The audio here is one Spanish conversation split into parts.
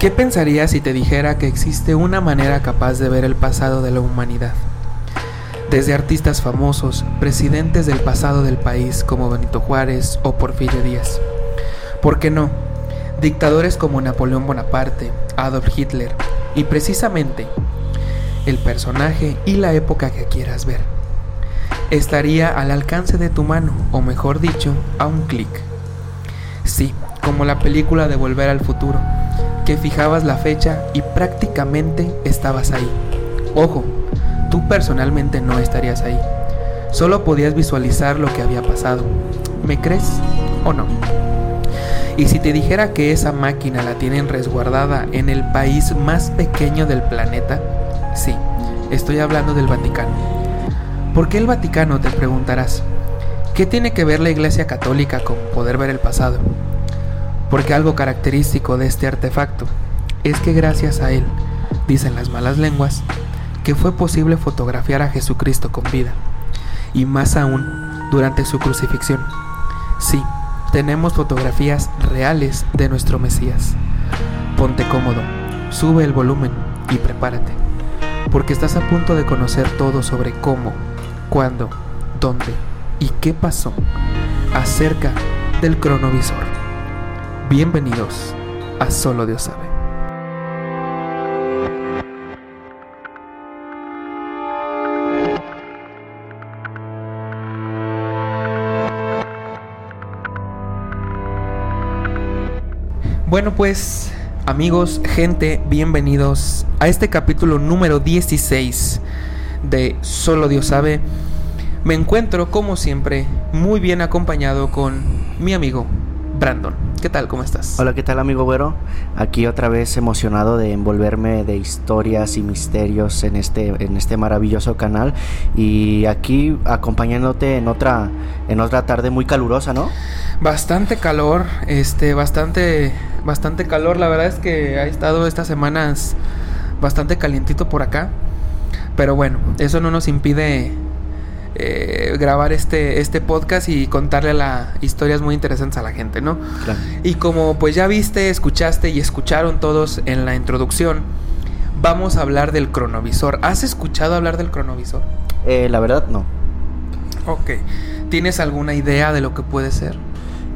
¿Qué pensarías si te dijera que existe una manera capaz de ver el pasado de la humanidad? Desde artistas famosos, presidentes del pasado del país como Benito Juárez o Porfirio Díaz. ¿Por qué no? Dictadores como Napoleón Bonaparte, Adolf Hitler y precisamente el personaje y la época que quieras ver. Estaría al alcance de tu mano, o mejor dicho, a un clic. Sí, como la película de Volver al Futuro que fijabas la fecha y prácticamente estabas ahí. Ojo, tú personalmente no estarías ahí. Solo podías visualizar lo que había pasado. ¿Me crees o no? Y si te dijera que esa máquina la tienen resguardada en el país más pequeño del planeta, sí, estoy hablando del Vaticano. ¿Por qué el Vaticano? Te preguntarás. ¿Qué tiene que ver la Iglesia Católica con poder ver el pasado? Porque algo característico de este artefacto es que gracias a él, dicen las malas lenguas, que fue posible fotografiar a Jesucristo con vida, y más aún durante su crucifixión. Sí, tenemos fotografías reales de nuestro Mesías. Ponte cómodo, sube el volumen y prepárate, porque estás a punto de conocer todo sobre cómo, cuándo, dónde y qué pasó acerca del cronovisor. Bienvenidos a Solo Dios sabe. Bueno pues amigos, gente, bienvenidos a este capítulo número 16 de Solo Dios sabe. Me encuentro como siempre muy bien acompañado con mi amigo Brandon. ¿Qué tal? ¿Cómo estás? Hola, ¿qué tal amigo güero? Aquí otra vez emocionado de envolverme de historias y misterios en este, en este maravilloso canal y aquí acompañándote en otra, en otra tarde muy calurosa, ¿no? Bastante calor, este, bastante, bastante calor. La verdad es que ha estado estas semanas bastante calientito por acá. Pero bueno, eso no nos impide eh, grabar este, este podcast y contarle la historias muy interesantes a la gente, ¿no? Y como pues ya viste, escuchaste y escucharon todos en la introducción, vamos a hablar del cronovisor. ¿Has escuchado hablar del cronovisor? Eh, la verdad no. Ok. ¿Tienes alguna idea de lo que puede ser?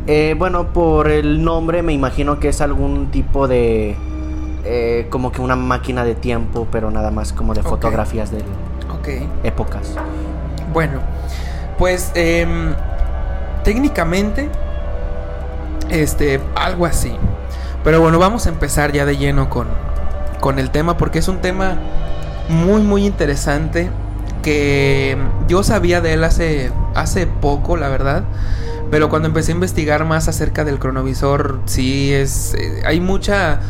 Eh, bueno, por el nombre me imagino que es algún tipo de... como que una máquina de tiempo, pero nada más como de fotografías de épocas. Bueno, pues em, técnicamente, este, algo así. Pero bueno, vamos a empezar ya de lleno con, con el tema porque es un tema muy, muy interesante que yo sabía de él hace, hace poco, la verdad. Pero cuando empecé a investigar más acerca del cronovisor, sí es. Eh, hay mucha.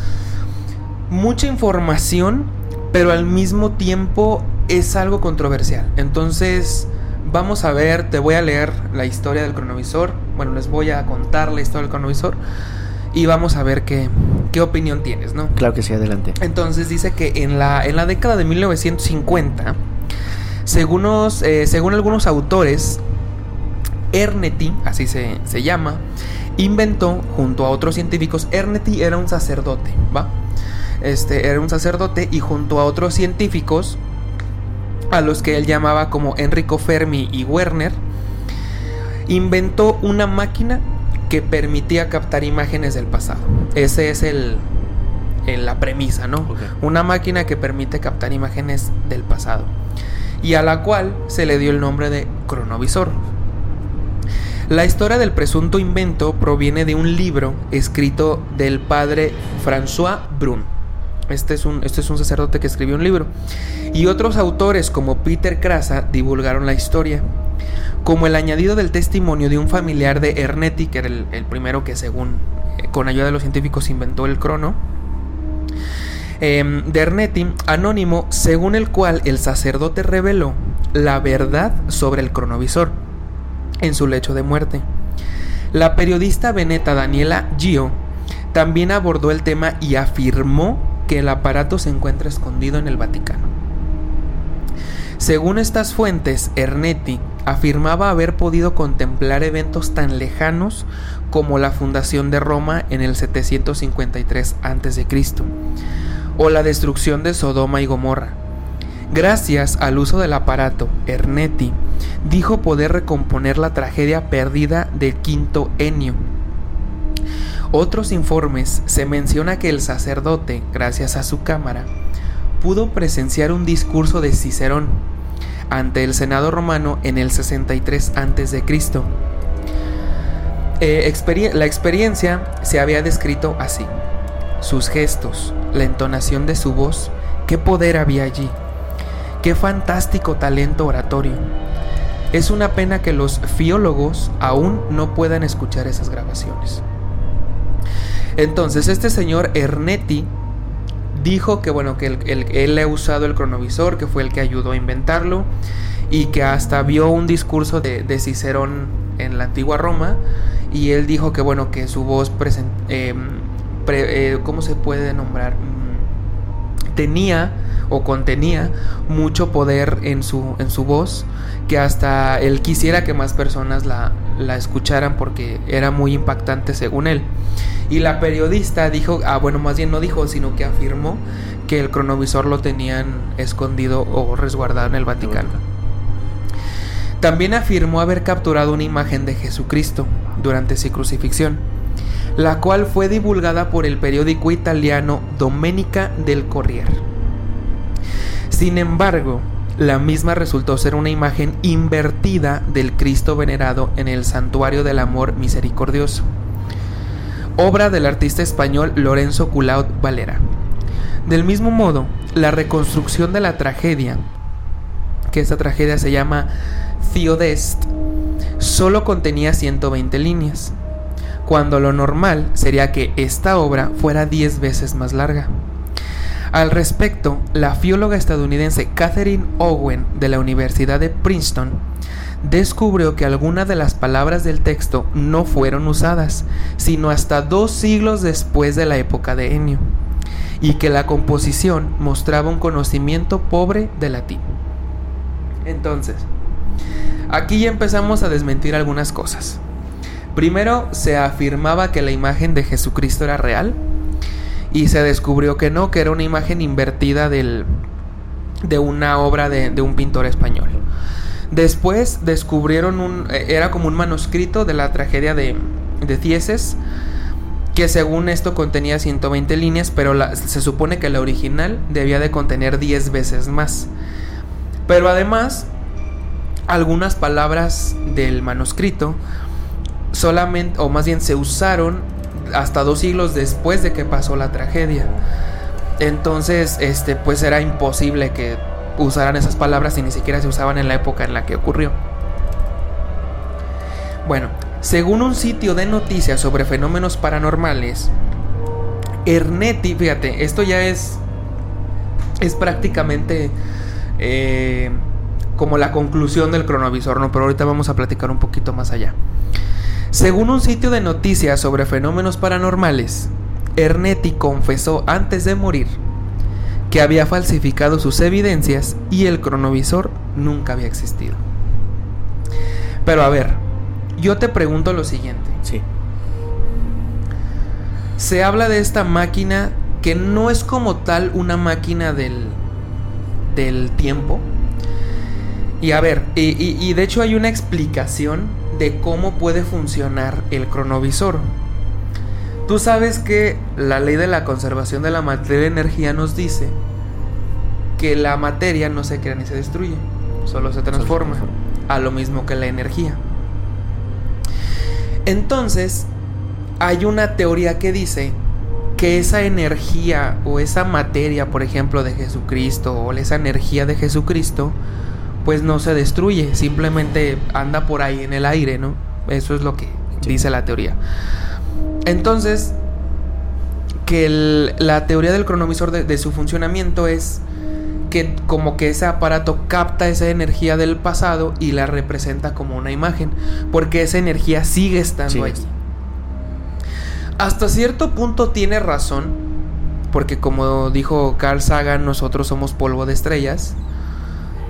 mucha información. Pero al mismo tiempo es algo controversial. Entonces. Vamos a ver, te voy a leer la historia del cronovisor. Bueno, les voy a contar la historia del cronovisor. Y vamos a ver qué, qué opinión tienes, ¿no? Claro que sí, adelante. Entonces dice que en la, en la década de 1950, según, eh, según algunos autores, Erneti, así se, se llama, inventó junto a otros científicos, Erneti era un sacerdote, ¿va? Este era un sacerdote y junto a otros científicos a los que él llamaba como Enrico Fermi y Werner, inventó una máquina que permitía captar imágenes del pasado. Ese es el, la premisa, ¿no? Una máquina que permite captar imágenes del pasado. Y a la cual se le dio el nombre de cronovisor. La historia del presunto invento proviene de un libro escrito del padre François Brun. Este es, un, este es un sacerdote que escribió un libro. Y otros autores como Peter Krasa divulgaron la historia. Como el añadido del testimonio de un familiar de Ernetti, que era el, primero que según eh, con ayuda de los científicos inventó el crono. Em, de Ernetti, anónimo, según el cual el sacerdote reveló la verdad sobre el cronovisor en su lecho de muerte. La periodista veneta Daniela Gio también abordó el tema y afirmó que el aparato se encuentra escondido en el Vaticano. Según estas fuentes, Ernetti afirmaba haber podido contemplar eventos tan lejanos como la fundación de Roma en el 753 a.C. o la destrucción de Sodoma y Gomorra. Gracias al uso del aparato, Ernetti dijo poder recomponer la tragedia perdida del quinto Enio. Otros informes se menciona que el sacerdote, gracias a su cámara, pudo presenciar un discurso de Cicerón ante el Senado romano en el 63 a.C. Eh, la experiencia se había descrito así. Sus gestos, la entonación de su voz, qué poder había allí, qué fantástico talento oratorio. Es una pena que los fiólogos aún no puedan escuchar esas grabaciones. Entonces, este señor Ernetti dijo que bueno, que él, ha usado el cronovisor, que fue el que ayudó a inventarlo y que hasta vio un discurso de, Cicerón en la antigua Roma y él dijo que bueno, que su voz, eh, eh, ¿cómo se puede nombrar? Mm, tenía o contenía mucho poder en su, en su voz, que hasta él quisiera que más personas la, la escucharan porque era muy impactante según él. Y la periodista dijo, ah bueno, más bien no dijo, sino que afirmó que el cronovisor lo tenían escondido o resguardado en el Vaticano. También afirmó haber capturado una imagen de Jesucristo durante su crucifixión, la cual fue divulgada por el periódico italiano Domenica del Corriere. Sin embargo, la misma resultó ser una imagen invertida del Cristo venerado en el Santuario del Amor Misericordioso obra del artista español Lorenzo Culaut Valera. Del mismo modo, la reconstrucción de la tragedia, que esta tragedia se llama Theodest, solo contenía 120 líneas, cuando lo normal sería que esta obra fuera 10 veces más larga. Al respecto, la fióloga estadounidense Catherine Owen de la Universidad de Princeton descubrió que algunas de las palabras del texto no fueron usadas, sino hasta dos siglos después de la época de Ennio, y que la composición mostraba un conocimiento pobre de latín. Entonces, aquí ya empezamos a desmentir algunas cosas. Primero, se afirmaba que la imagen de Jesucristo era real, y se descubrió que no, que era una imagen invertida del, de una obra de, de un pintor español. Después descubrieron un. Eh, era como un manuscrito de la tragedia de, de Thieses. Que según esto contenía 120 líneas, pero se supone que la original debía de contener 10 veces más. Pero además, algunas palabras del manuscrito solamente, o más bien se usaron hasta dos siglos después de que pasó la tragedia. Entonces, este, pues era imposible que usaran esas palabras y ni siquiera se usaban en la época en la que ocurrió. Bueno, según un sitio de noticias sobre fenómenos paranormales, Ernetti, fíjate, esto ya es, es prácticamente eh, como la conclusión del cronovisor, ¿no? Pero ahorita vamos a platicar un poquito más allá. Según un sitio de noticias sobre fenómenos paranormales, Ernetti confesó antes de morir que había falsificado sus evidencias y el cronovisor nunca había existido. Pero a ver, yo te pregunto lo siguiente. Sí. Se habla de esta máquina que no es como tal una máquina del, del tiempo. Y a ver, y, y de hecho hay una explicación de cómo puede funcionar el cronovisor. Tú sabes que la ley de la conservación de la materia y energía nos dice que la materia no se crea ni se destruye, solo se transforma, a lo mismo que la energía. Entonces, hay una teoría que dice que esa energía o esa materia, por ejemplo, de Jesucristo o esa energía de Jesucristo, pues no se destruye, simplemente anda por ahí en el aire, ¿no? Eso es lo que dice la teoría. Entonces, que la teoría del cronovisor de, su funcionamiento es que como que ese aparato capta esa energía del pasado y la representa como una imagen, porque esa energía sigue estando ahí. Hasta cierto punto tiene razón, porque como dijo Carl Sagan, nosotros somos polvo de estrellas.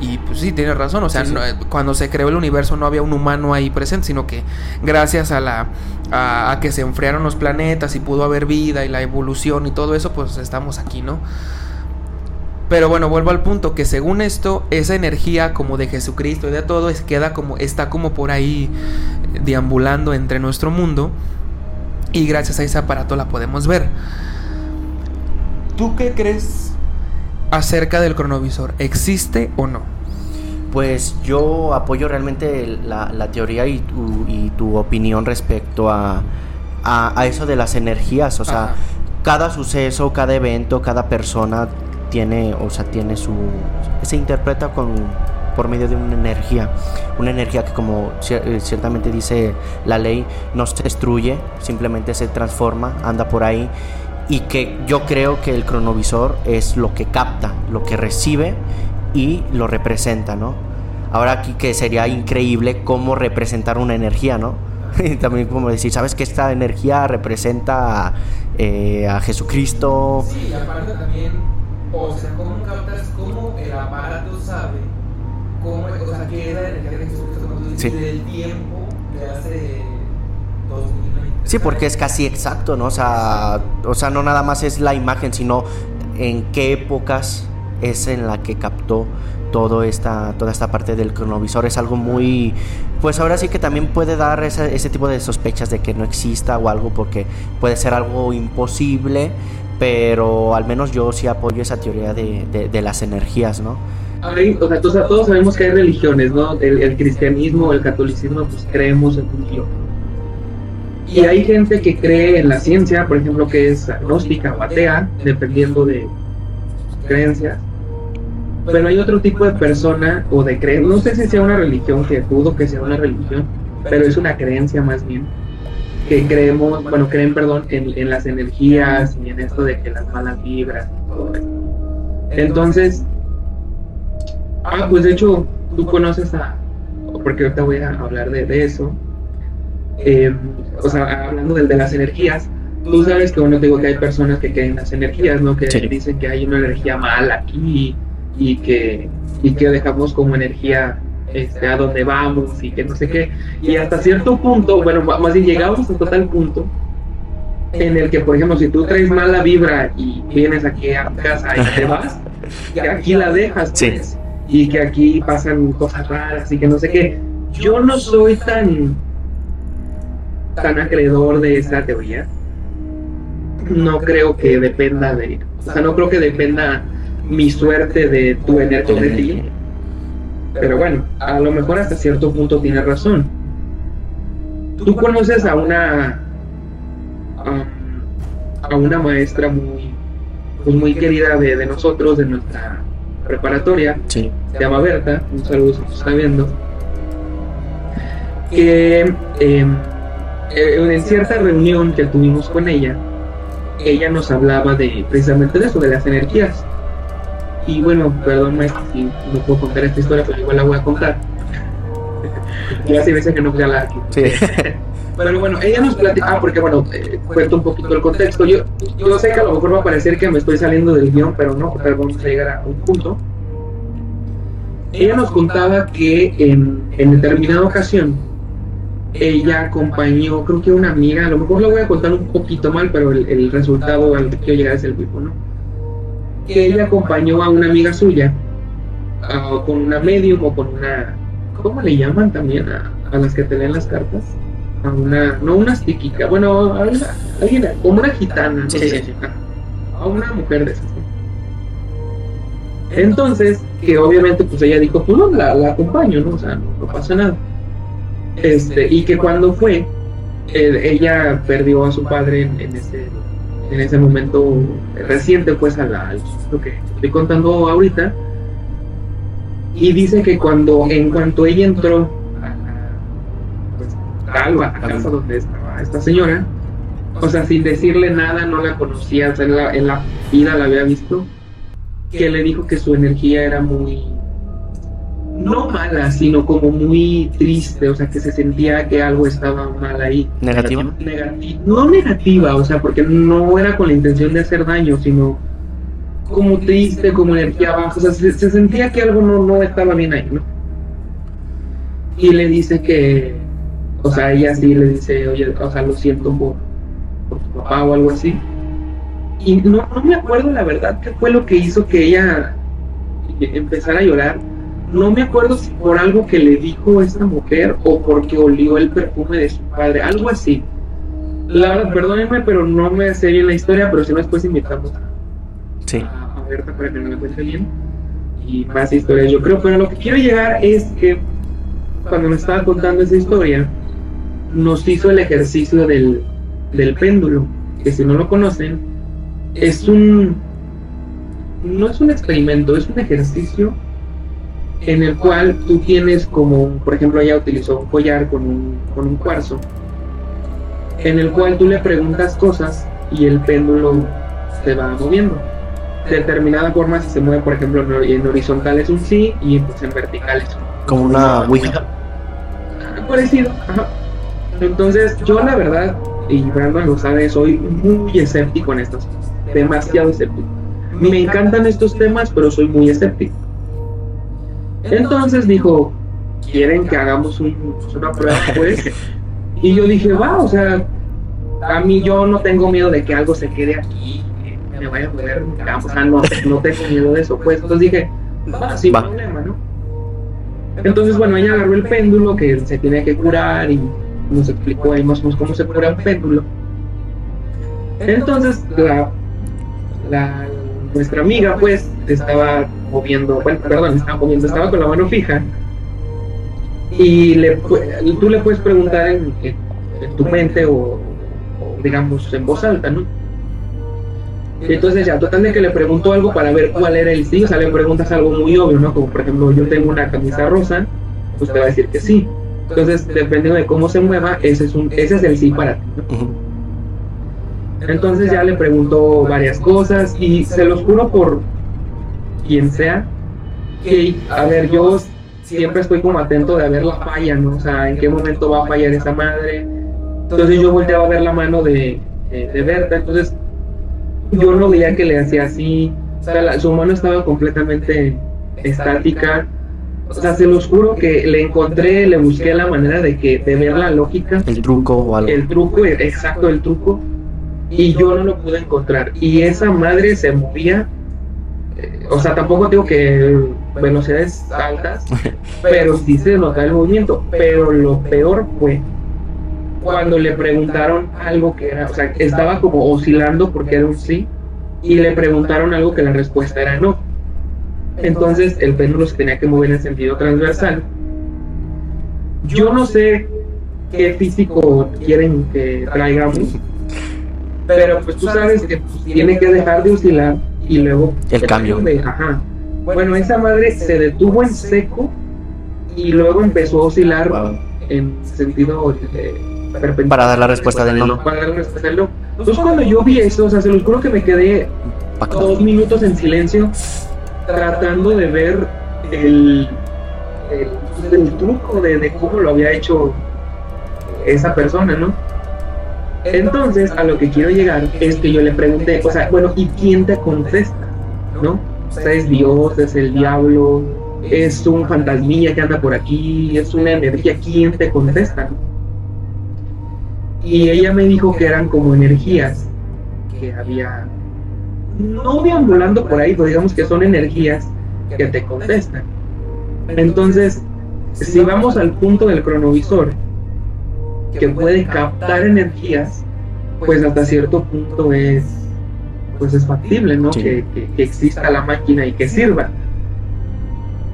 Y pues sí, tiene razón. O sea, cuando se creó el universo no había un humano ahí presente, sino que gracias a la a, que se enfriaron los planetas y pudo haber vida y la evolución y todo eso, pues estamos aquí, ¿no? Pero bueno, vuelvo al punto que según esto, esa energía como de Jesucristo y de todo es, queda como, está como por ahí deambulando entre nuestro mundo. Y gracias a ese aparato la podemos ver. ¿Tú qué crees acerca del cronovisor? ¿Existe o no? Pues yo apoyo realmente la, teoría y tu, opinión respecto a, a, eso de las energías. O sea, cada suceso, cada evento, cada persona tiene, o sea, tiene su... se interpreta con, por medio de una energía, una energía que como eh, ciertamente dice la ley, no se destruye, simplemente se transforma, anda por ahí y que yo creo que el cronovisor es lo que capta, lo que recibe y lo representa, ¿no? Ahora aquí que sería increíble cómo representar una energía, ¿no? Y también como decir, ¿sabes que esta energía representa eh, a Jesucristo? Sí, aparte también, o sea, ¿cómo captas cómo el aparato sabe cómo, o sea, qué era la energía de Jesucristo sí. del tiempo de hace 2000 Sí, porque es casi exacto, ¿no? O sea, o sea, no nada más es la imagen, sino en qué épocas es en la que captó todo esta, toda esta parte del cronovisor. Es algo muy... Pues ahora sí que también puede dar ese, tipo de sospechas de que no exista o algo, porque puede ser algo imposible, pero al menos yo sí apoyo esa teoría de, de, las energías, ¿no? o sea, todos sabemos que hay religiones, ¿no? El, el cristianismo, el catolicismo, pues creemos en un Dios y hay gente que cree en la ciencia, por ejemplo, que es agnóstica o atea, dependiendo de creencias. Pero hay otro tipo de persona o de creencia, no sé si sea una religión, que dudo que sea una religión, pero es una creencia más bien, que creemos, bueno, creen, perdón, en, en las energías y en esto de que las malas vibras y todo eso. Entonces, ah, pues de hecho, tú conoces a, porque ahorita voy a hablar de eso, eh, o sea, hablando de, de, las energías, tú sabes que bueno, digo que hay personas que creen en las energías, ¿no? Que dicen que hay una energía mala aquí y que, y que dejamos como energía este, a donde vamos y que no sé qué. Y hasta cierto punto, bueno, más bien llegamos hasta tal punto en el que, por ejemplo, si tú traes mala vibra y vienes aquí a casa y te vas, que aquí la dejas, pues, y que aquí pasan cosas raras y que no sé qué. Yo no soy tan tan acreedor de esa teoría. No creo que dependa de, o sea, no creo que dependa mi suerte de tu energía de ti. Pero bueno, a lo mejor hasta cierto punto tiene razón. Tú conoces a una a, una maestra muy pues muy querida de, de, nosotros, de nuestra preparatoria, se llama Berta, un saludo si está viendo, que eh, en cierta reunión que tuvimos con ella, ella nos hablaba de precisamente de eso, de las energías. Y bueno, perdón maestro si no puedo contar esta historia, pero igual la voy a contar. ya se veces que no voy a hablar aquí. Sí. Pero bueno, ella nos platica, ah, porque bueno, eh, cuento un poquito el contexto. Yo, yo sé que a lo mejor va a parecer que me estoy saliendo del guion, pero no, pero vamos a llegar a un punto. Ella nos contaba que en, en determinada ocasión ella acompañó, creo que una amiga, a lo mejor lo voy a contar un poquito mal, pero el, resultado al que quiero llegar es el mismo, ¿no? Que ella acompañó a una amiga suya, con una medium o con una, ¿cómo le llaman también a, las que te leen las cartas? A una, no una psíquica, bueno, a una, alguien, como una gitana, ¿no? sí, sí, sí. a una mujer de esas. Entonces, que obviamente pues ella dijo, pues no, la, la acompaño, ¿no? O sea, no pasa nada este, y que cuando fue, ella perdió a su padre en, ese, en ese momento reciente, pues a la, lo que estoy contando ahorita. Y dice que cuando, en cuanto ella entró a, pues, a la casa donde estaba esta señora, o sea, sin decirle nada, no la conocía, o sea, en la, en la vida la había visto, que le dijo que su energía era muy no mala, sino como muy triste, o sea, que se sentía que algo estaba mal ahí. ¿Negativa? no negativa, o sea, porque no era con la intención de hacer daño, sino como triste, como energía baja, o sea, se, sentía que algo no, no estaba bien ahí, ¿no? Y le dice que, o sea, ella sí le dice, oye, o sea, lo siento por, por tu papá o algo así. Y no, no me acuerdo la verdad qué fue lo que hizo que ella empezara a llorar. No me acuerdo si por algo que le dijo esta mujer o porque olió el perfume de su padre, algo así. La verdad, perdónenme, pero no me sé bien la historia, pero si no después invitamos a, sí. a, Berta para que me cuente bien y más historias, yo creo. Pero lo que quiero llegar es que cuando me estaba contando esa historia, nos hizo el ejercicio del, del péndulo, que si no lo conocen, es un... No es un experimento, es un ejercicio en el cual tú tienes como, por ejemplo, ella utilizó un collar con un, con un cuarzo, en el cual tú le preguntas cosas y el péndulo se va moviendo. De determinada forma, si se mueve, por ejemplo, en horizontal es un sí y pues, en vertical es un Como una Ouija. Parecido, Entonces, yo la verdad, y Brandon lo sabe, soy muy escéptico en estos demasiado escéptico. Me encantan estos temas, pero soy muy escéptico. Entonces dijo, ¿quieren que hagamos una prueba pues? Y yo dije, va, o sea, a mí yo no tengo miedo de que algo se quede aquí, que me vaya a poder, o sea, no, no tengo miedo de eso, pues. Entonces dije, va, sin problema, ¿no? Entonces, bueno, ella agarró el péndulo que se tiene que curar y nos explicó ahí más o menos cómo se cura un péndulo. Entonces, la la, nuestra amiga pues estaba moviendo, bueno, perdón, estaba moviendo, estaba con la mano fija y le, tú le puedes preguntar en, tu mente o, digamos en voz alta, ¿no? entonces ya, total de que le preguntó algo para ver cuál era el sí, o sea, le preguntas algo muy obvio, ¿no? Como por ejemplo, yo tengo una camisa rosa, pues te va a decir que sí. Entonces, dependiendo de cómo se mueva, ese es, un, ese es el sí para ti, ¿no? Entonces ya le preguntó varias cosas y se los juro por quien sea, que, a ver, yo siempre estoy como atento de ver la falla, ¿no? O sea, en qué momento va a fallar esa madre. Entonces yo volteaba a ver la mano de, de, Berta, entonces yo no veía que le hacía así, o sea, su mano estaba completamente estática. O sea, se los juro que le encontré, le busqué la manera de que de ver la lógica. El truco o algo. El truco, exacto, el truco y yo no lo pude encontrar. Y esa madre se movía, eh, o sea, tampoco digo que velocidades altas, pero sí se nota el movimiento. Pero lo peor fue cuando le preguntaron algo que era, o sea, estaba como oscilando porque era un sí, y le preguntaron algo que la respuesta era no. Entonces el péndulo se tenía que mover en sentido transversal. Yo no sé qué físico quieren que traigamos, pero pues tú sabes que pues, tiene que dejar de oscilar y luego el cambio. ajá. Bueno, esa madre se detuvo en seco y luego empezó a oscilar en sentido eh, Para dar la respuesta del no. Para dar la respuesta del no. Entonces cuando yo vi eso, o sea, se los juro que me quedé dos minutos en silencio tratando de ver el, el, truco de, de cómo lo había hecho esa persona, ¿no? Entonces, a lo que quiero llegar es que yo le pregunté, o sea, bueno, ¿y quién te contesta? ¿No? Es Dios, es el diablo, es un fantasmilla que anda por aquí, es una energía, ¿quién te contesta? Y ella me dijo que eran como energías que había, no deambulando por ahí, pero digamos que son energías que te contestan. Entonces, si vamos al punto del cronovisor, que puede captar energías, pues hasta cierto punto es pues es factible, ¿no? Que, exista la máquina y que sirva.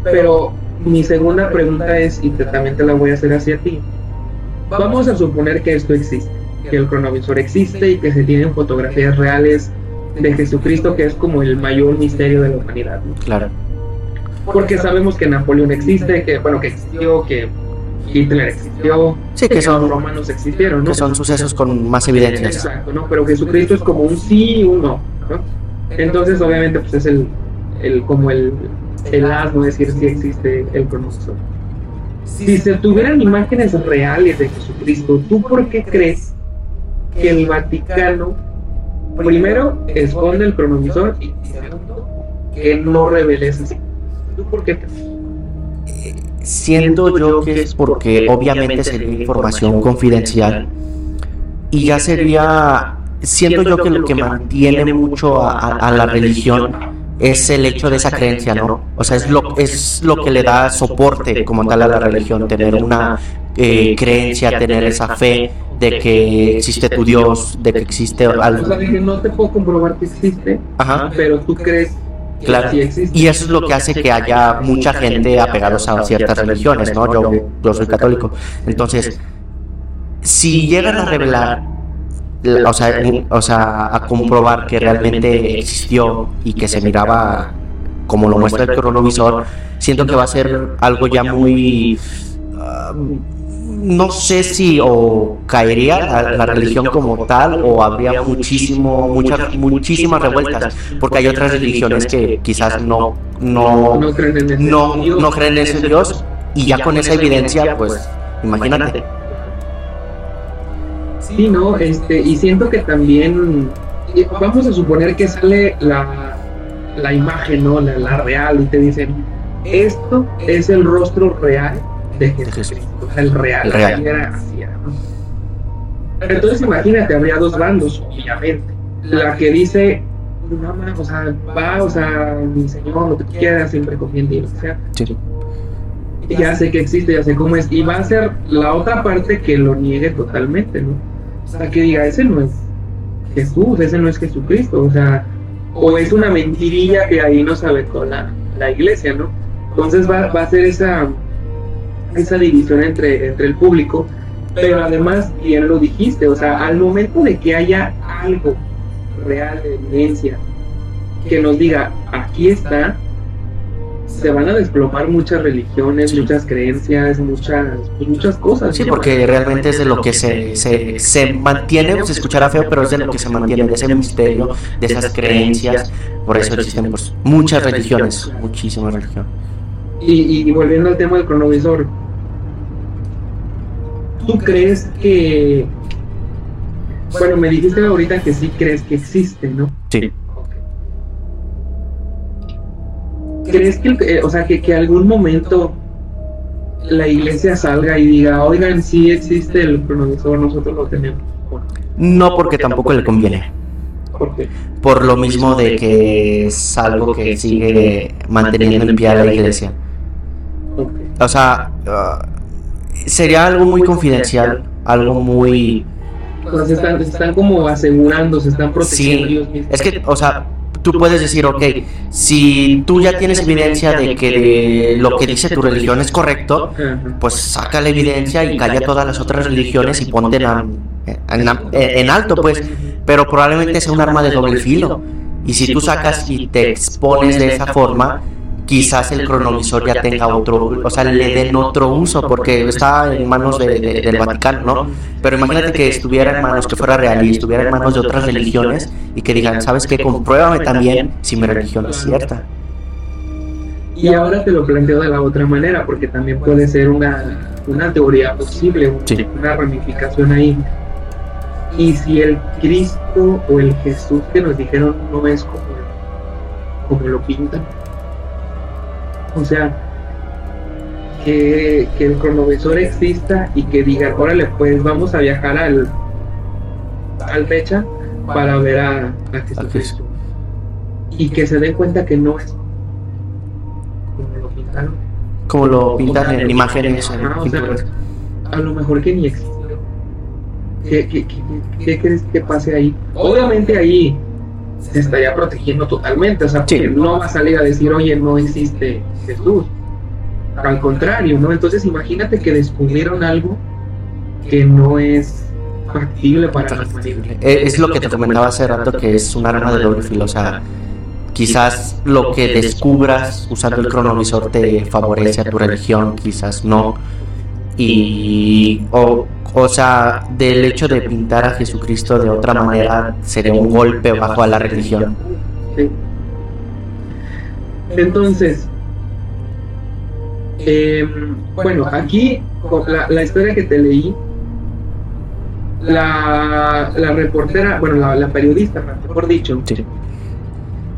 Pero mi segunda pregunta es, y también te la voy a hacer hacia ti. Vamos a suponer que esto existe, que el cronovisor existe y que se tienen fotografías reales de Jesucristo, que es como el mayor misterio de la humanidad. Claro. Porque sabemos que Napoleón existe, que bueno, que existió, que Hitler existió, sí, que, son, los romanos existieron, ¿no? Que son sucesos con más evidencia. Exacto, ¿no? Pero Jesucristo es como un sí y un no, ¿no? Entonces, obviamente, pues es el, el como el, el asno decir si existe el conocedor. Si se tuvieran imágenes reales de Jesucristo, ¿tú por qué crees que el Vaticano primero esconde el cronovisor y segundo que no reveles así. ¿Tú por qué? Siento yo que es porque obviamente sería información confidencial y ya sería, siento yo que lo que mantiene mucho a, la religión es el hecho de esa creencia, ¿no? O sea, es lo, es lo que le da soporte como tal a la religión, tener una eh, creencia, tener esa fe de que existe tu Dios, de que existe algo. O sea, no te puedo comprobar que existe, pero tú crees Claro, y eso es lo que hace que haya mucha gente apegados a ciertas religiones, ¿no? Yo, yo soy católico. Entonces, si llegan a revelar, o sea, o sea, a comprobar que realmente existió y que se miraba como lo muestra el cronovisor, siento que va a ser algo ya muy... Ah, no sé si o caería la, religión como tal o habría muchísimo, muchas, muchísimas revueltas, porque hay otras religiones que quizás no, no, no, creen, en ese no, creen en ese Dios y ya con esa evidencia, pues imagínate. Sí, no, este, y siento que también, vamos a suponer que sale la, la imagen, ¿no? La, la real, y te dicen, esto es el rostro real de Jesucristo el real. El real. Entonces imagínate, habría dos bandos, obviamente. La que dice, no, o sea, va, o sea, mi señor, lo que quieras, siempre confía en o sea. Ya sé que existe, ya sé cómo es. Y va a ser la otra parte que lo niegue totalmente, ¿no? O sea, que diga, ese no es Jesús, ese no es Jesucristo, o sea, o es una mentirilla que ahí nos aventó la, la iglesia, ¿no? Entonces va, va a ser esa esa división entre, entre el público, pero además, bien lo dijiste, o sea, al momento de que haya algo real de evidencia que nos diga, aquí está, se van a desplomar muchas religiones, muchas creencias, muchas, pues, muchas cosas. Sí, porque realmente es de lo que se, se, se mantiene, se escuchará feo, pero es de lo que se mantiene, de ese misterio, de esas creencias. Por eso existen pues, muchas religiones, muchísimas religiones. Y, y volviendo al tema del cronovisor, ¿tú crees que... Bueno, me dijiste ahorita que sí crees que existe, ¿no? Sí. ¿Crees que, eh, o sea, que, que algún momento la iglesia salga y diga, oigan, sí existe el cronovisor, nosotros lo tenemos? No, porque tampoco le conviene. ¿Por qué? Por lo mismo de que es algo que sigue manteniendo en pie a la iglesia. O sea, uh, sería algo muy confidencial, algo muy... se, están, como asegurando, se están protegiendo. Sí, es que, o sea, tú puedes decir, ok, si tú ya tienes evidencia de que lo que dice tu religión es correcto, pues saca la evidencia y calla todas las otras religiones y ponte en, en, alto, pues, pero probablemente sea un arma de doble filo. Y si tú sacas y te expones de esa forma, quizás el cronovisor ya tenga otro, o sea, le den otro uso, porque está en manos del Vaticano, ¿no? Pero imagínate que estuviera en manos, que fuera real y estuviera en manos de otras religiones y que digan, ¿sabes qué? Compruébame también si mi religión es cierta. Y ahora te lo planteo de la otra manera, porque también puede ser una, una teoría posible, una ramificación ahí. Y si el Cristo o el Jesús que nos dijeron no es como, como lo pintan, o sea, que, el cronovisor exista y que diga, órale, pues vamos a viajar al, al fecha para ver a, Jesucristo. Y que se den cuenta que no es como lo pintaron. Como lo pintan en imágenes. a lo mejor que ni existió. ¿Qué, qué, qué, crees que pase ahí? Obviamente ahí se estaría protegiendo totalmente, o sea, no va a salir a decir, oye, no existe Jesús. Al contrario, ¿no? Entonces imagínate que descubrieron algo que no es factible para la eh, Es lo que te comentaba hace rato, que es un arma de doble filo, o sea, quizás lo que descubras usando el cronovisor te favorece a tu religión, quizás no. Y, o o sea, del hecho de pintar a Jesucristo de otra manera sería un golpe bajo a la religión. Entonces, em, bueno, aquí la, la, historia que te leí, la, la reportera, bueno, la, periodista, mejor dicho,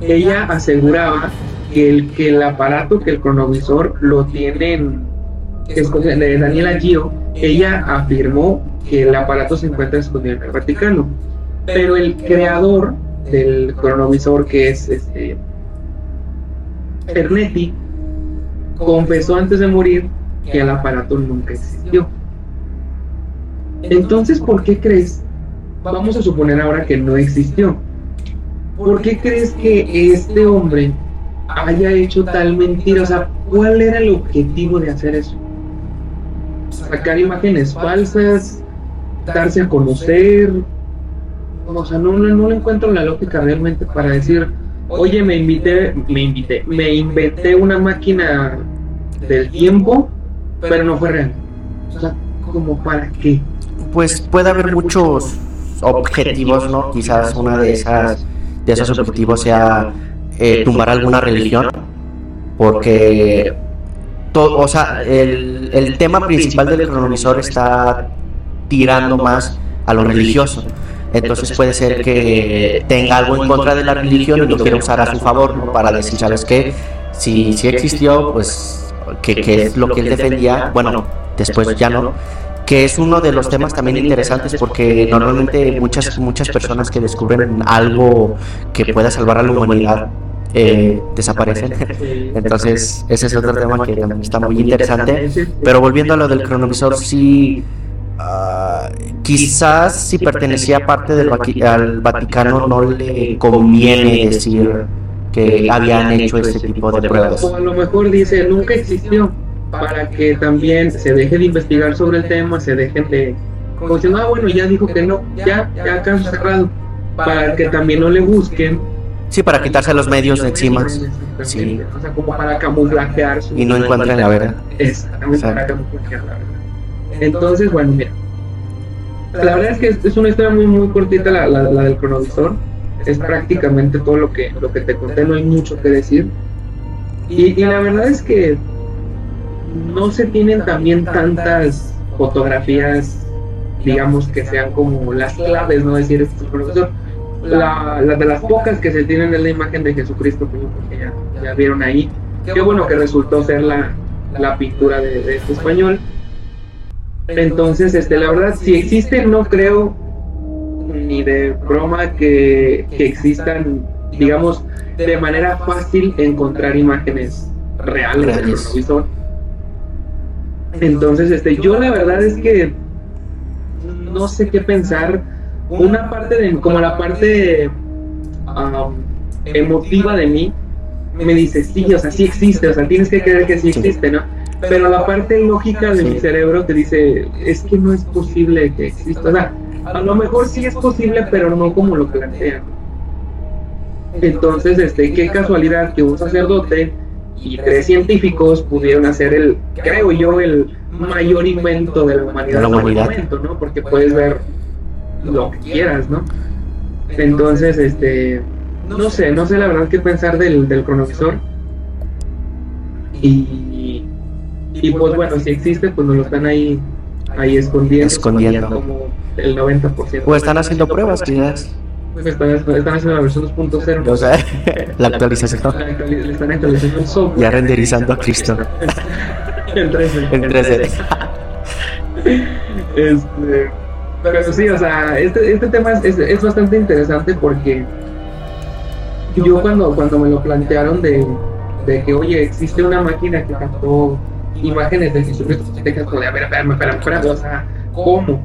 ella aseguraba que el, que el aparato, que el cronovisor lo tienen, de Daniela Gio, ella afirmó que el aparato se encuentra escondido en el Vaticano, pero el creador del cronovisor, que es este, confesó antes de morir que el aparato nunca existió. Entonces, ¿por qué crees? Vamos a suponer ahora que no existió. ¿Por qué crees que este hombre haya hecho tal mentira? O sea, ¿cuál era el objetivo de hacer eso? Sacar imágenes falsas, darse a conocer. O sea, no, no, no le encuentro la lógica realmente para decir, oye, me invité, me invité, me inventé una máquina del tiempo, pero no fue real. O sea, ¿como para qué? Pues puede haber muchos objetivos, ¿no? Quizás una de esas de esos objetivos sea eh, tumbar alguna religión, porque todo, o sea, el, el tema principal del cronovisor está tirando más a lo religioso. Entonces puede ser que tenga algo en contra de la religión y lo quiera usar a su favor ¿no? para decir, ¿sabes qué? Si, si existió, pues que, que es lo que él defendía, bueno, después ya no, que es uno de los temas también interesantes porque normalmente muchas, muchas personas que descubren algo que pueda salvar a la humanidad eh, desaparecen. Entonces, ese es otro tema que también está muy interesante. Pero volviendo a lo del cronovisor, sí, uh, quizás si pertenecía a parte del al Vaticano no le conviene decir que habían hecho ese tipo de pruebas. O a lo mejor dice, nunca existió para que también se deje de investigar sobre el tema, se dejen de... Como diciendo, ah, bueno, ya dijo que no, ya, ya caso cerrado, para que también no le busquen. Sí, para quitarse los medios de encima. Sí. O sea, como para camuflajear su... Y no encuentren la verdad. Exactamente, para camuflajear la verdad. Entonces, bueno, mira. La verdad es que es una historia muy, muy cortita la, la, la del cronovisor. Es prácticamente todo lo que, lo que te conté, no hay mucho que decir. Y, y la verdad es que no se tienen también tantas fotografías, digamos, que sean como las claves, ¿no? Decir, este profesor, la, la, de las pocas que se tienen en la imagen de Jesucristo, que ya, ya vieron ahí, qué bueno que resultó ser la, la pintura de, de, este español. Entonces, este, la verdad, si existe, no creo ni de broma que, que existan, digamos, de manera fácil encontrar imágenes reales, del televisor entonces, este, yo la verdad es que no sé qué pensar. Una parte de, como la parte um, emotiva de mí, me dice, sí, o sea, sí existe, o sea, tienes que creer que sí existe, ¿no? Pero la parte lógica de mi cerebro te dice, es que no es posible que exista. O sea, a lo mejor sí es posible, pero no como lo plantean. Entonces, este, qué casualidad que un sacerdote y tres científicos pudieron hacer el, creo yo, el mayor invento de la humanidad, la humanidad. Momento, ¿no? Porque puedes ver lo que quieras, ¿no? Entonces, este, no sé, no sé la verdad qué pensar del, del cronovisor. Y, y pues bueno, si existe, pues nos lo están ahí, ahí escondiendo. Escondiendo. Como el 90%. O están haciendo pruebas, quizás. Pues están, están, haciendo la versión 2.0. O sea, la actualización. Le están actualizando el software. Ya renderizando a Cristo. en 3D. En 3D. este, pero sí, o sea, este, este tema es, es, es, bastante interesante porque yo cuando, cuando me lo plantearon de, de que, oye, existe una máquina que captó imágenes de Jesucristo, te quedas como de, a ver, espérame, espérame, espérame, o sea, ¿cómo?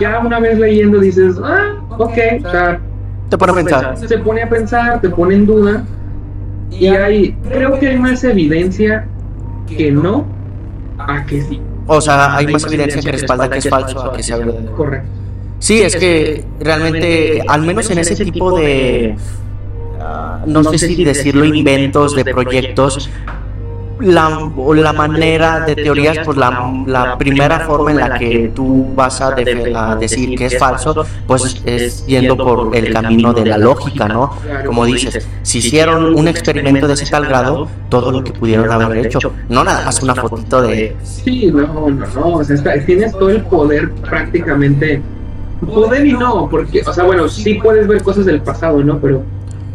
Ya una vez leyendo dices, ah, ok, o sea, te pone a pensar. Se pone a pensar, te pone en duda. Y hay, creo que hay más evidencia que no a que sí. O sea, hay, hay más evidencia que respalda que es falso a que sea verdadero. Correcto. Sí, es que realmente, al menos en ese tipo de, uh, no sé si decirlo, inventos de proyectos, la, la manera de teorías, pues la, la, primera forma en la que tú vas a, a, decir que es falso, pues es yendo por el camino de la lógica, ¿no? Como dices, si hicieron un experimento de ese tal grado, todo lo que pudieron haber hecho, no nada más una fotito de... Sí, no, no, no, o sea, tienes todo el poder prácticamente... Poder y no, porque, o sea, bueno, sí puedes ver cosas del pasado, ¿no? Pero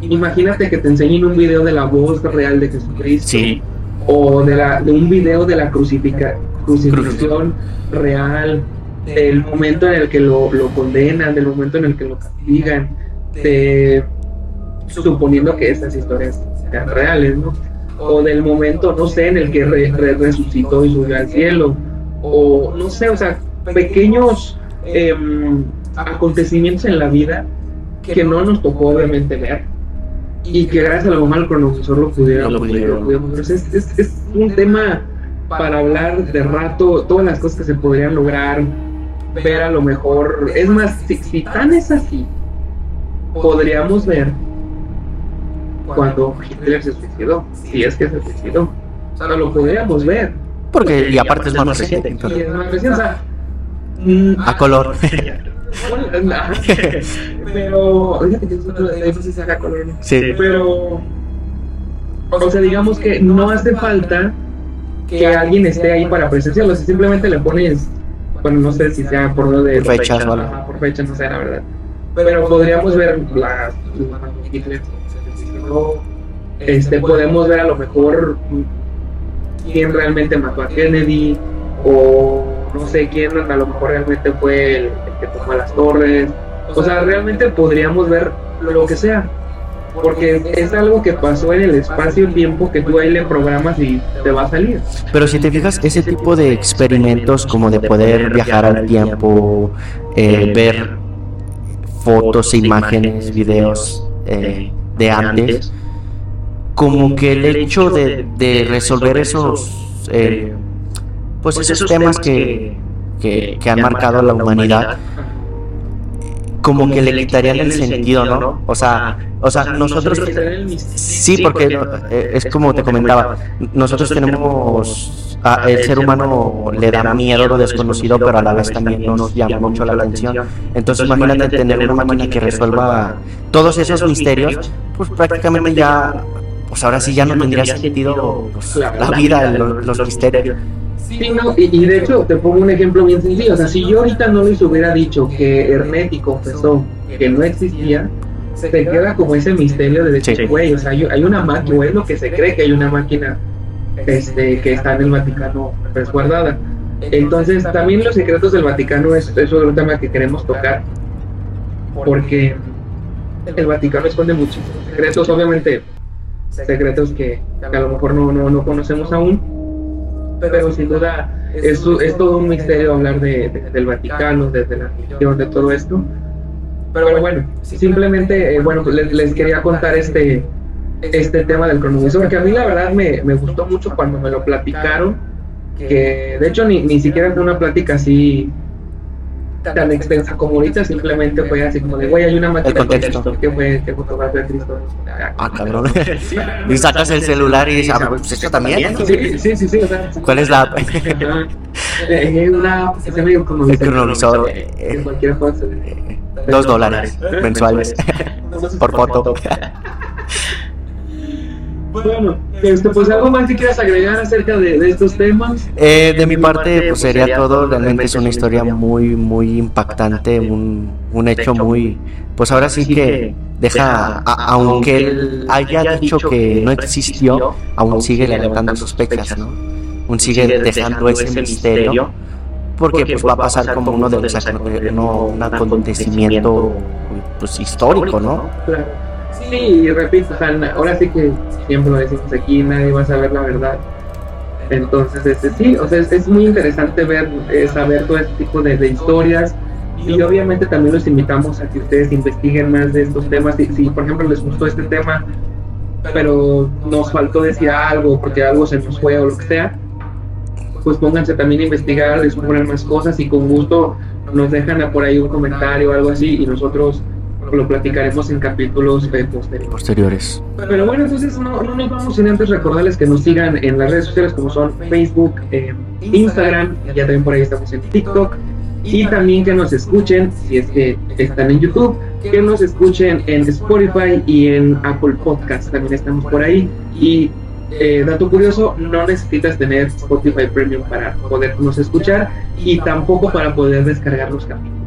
imagínate que te enseñen un video de la voz real de Jesucristo. Sí. O de, la, de un video de la crucifica, crucifixión real, del momento en el que lo, lo condenan, del momento en el que lo castigan, de, suponiendo que estas historias sean reales, ¿no? O del momento, no sé, en el que re- re- resucitó y subió al cielo, o no sé, o sea, pequeños em, acontecimientos en la vida que no nos tocó obviamente ver y que gracias a lo mejor al cronovisor lo pudieron, Lo lo pudieron. pudieron- pudieron ver. O sea, es, es- es un tema para hablar de rato, todas las cosas que se podrían lograr, ver a lo mejor, es más, si, si tan es así, podríamos ver cuando Hitler se suicidó, si es que se suicidó, o sea, lo podríamos ver. Porque, y aparte es más reciente. Y entonces, es más reciente, o sea, mm, A color. bueno, pero fíjate que sí. Pero, o sea, digamos que no hace falta que alguien esté ahí para presenciarlo, si simplemente le pones, bueno, no sé si sea por lo de Por fechas. Ajá, por fecha, no sé, la verdad. Pero podríamos ver las este, podemos ver a lo mejor quién realmente mató a Kennedy, o no sé quién a lo mejor realmente fue el que tomó las torres. O sea, realmente podríamos ver lo que sea. Porque es algo que pasó en el espacio-tiempo que tú ahí le programas y te va a salir. Pero si te fijas, ese tipo de experimentos como de poder viajar al tiempo, eh, ver fotos, imágenes, videos eh, de antes, como que el hecho de, de resolver esos, eh, pues esos temas que, que, que han marcado a la humanidad, como que le quitarían el sentido, ¿no? O sea, o sea, nosotros Sí, porque eh, es como te comentaba, nosotros tenemos, a- el ser humano le da miedo lo desconocido, pero a la vez también nos llama mucho la atención. Entonces imagínate tener una máquina que resuelva todos esos misterios, pues prácticamente ya, pues ahora sí ya no tendría sentido pues, la vida, los, los misterios. Sí, no, y, y de hecho te pongo un ejemplo bien sencillo. O sea, si yo ahorita no les hubiera dicho que Hermeti confesó que no existía, se queda como ese misterio de decir, Sí. güey, o sea, hay, una máquina, o es lo que se cree que hay una máquina este, que está en el Vaticano resguardada. Entonces, también los secretos del Vaticano es, es otro tema que queremos tocar, porque el Vaticano esconde muchísimos secretos, obviamente, secretos que a lo mejor no, no, no conocemos aún, pero sin duda es, es todo un misterio hablar de, de- del Vaticano, desde la religión, de todo esto. Pero bueno, simplemente, eh, bueno, pues les, les quería contar este, este tema del cronovisor, que a mí la verdad me, me gustó mucho cuando me lo platicaron, que de hecho ni, ni siquiera fue una plática así tan extensa como ahorita, simplemente fue así como de, güey, hay una máquina El contexto. que fue que fotografía Cristo. Ah, cabrón. Y sacas el celular y dices, ah, pues esto también. Sí, sí, sí, sí, o sea, ¿Cuál es la app? Eh, una que se medio como El eh, cualquier cosa. Dos dólares mensuales por foto. Bueno, este, pues algo más que quieras agregar acerca de, de estos temas. Eh, de mi parte, pues sería todo. Realmente es una historia muy, muy impactante, un, un hecho muy, pues ahora sí que deja, a- aunque él haya dicho que no existió, aún sigue levantando sospechas, ¿no? Aún sigue dejando ese misterio, porque pues va a pasar como uno de los uno- un acontecimiento pues histórico, ¿no? Claro. Sí, y repito, o sea, ahora sí que siempre lo decimos aquí, nadie va a saber la verdad. Entonces, este, sí, o sea, es, es muy interesante ver, eh, saber todo este tipo de, de historias. Y obviamente también los invitamos a que ustedes investiguen más de estos temas. Si, si, por ejemplo, les gustó este tema, pero nos faltó decir algo, porque algo se nos fue o lo que sea, pues pónganse también a investigar, descubran más cosas y con gusto nos dejan por ahí un comentario o algo así y nosotros lo platicaremos en capítulos eh, posteriores. Posteriores. Pero bueno, entonces no, no nos vamos sin antes recordarles que nos sigan en las redes sociales como son Facebook, eh, Instagram, ya también por ahí estamos en TikTok. Y también que nos escuchen, si es que están en YouTube, que nos escuchen en Spotify y en Apple Podcast, también estamos por ahí. Y eh, dato curioso, no necesitas tener Spotify Premium para podernos escuchar y tampoco para poder descargar los capítulos.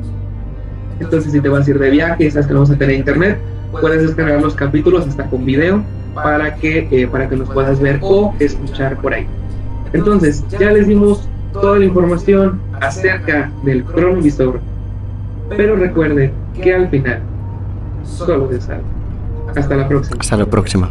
Entonces, si te vas a ir de viaje sabes que no vas a tener internet, puedes descargar los capítulos hasta con video para que, eh, para que los puedas ver o escuchar por ahí. Entonces, ya les dimos toda la información acerca del cronovisor, pero recuerden que al final solo se sabe. Hasta la próxima. Hasta la próxima.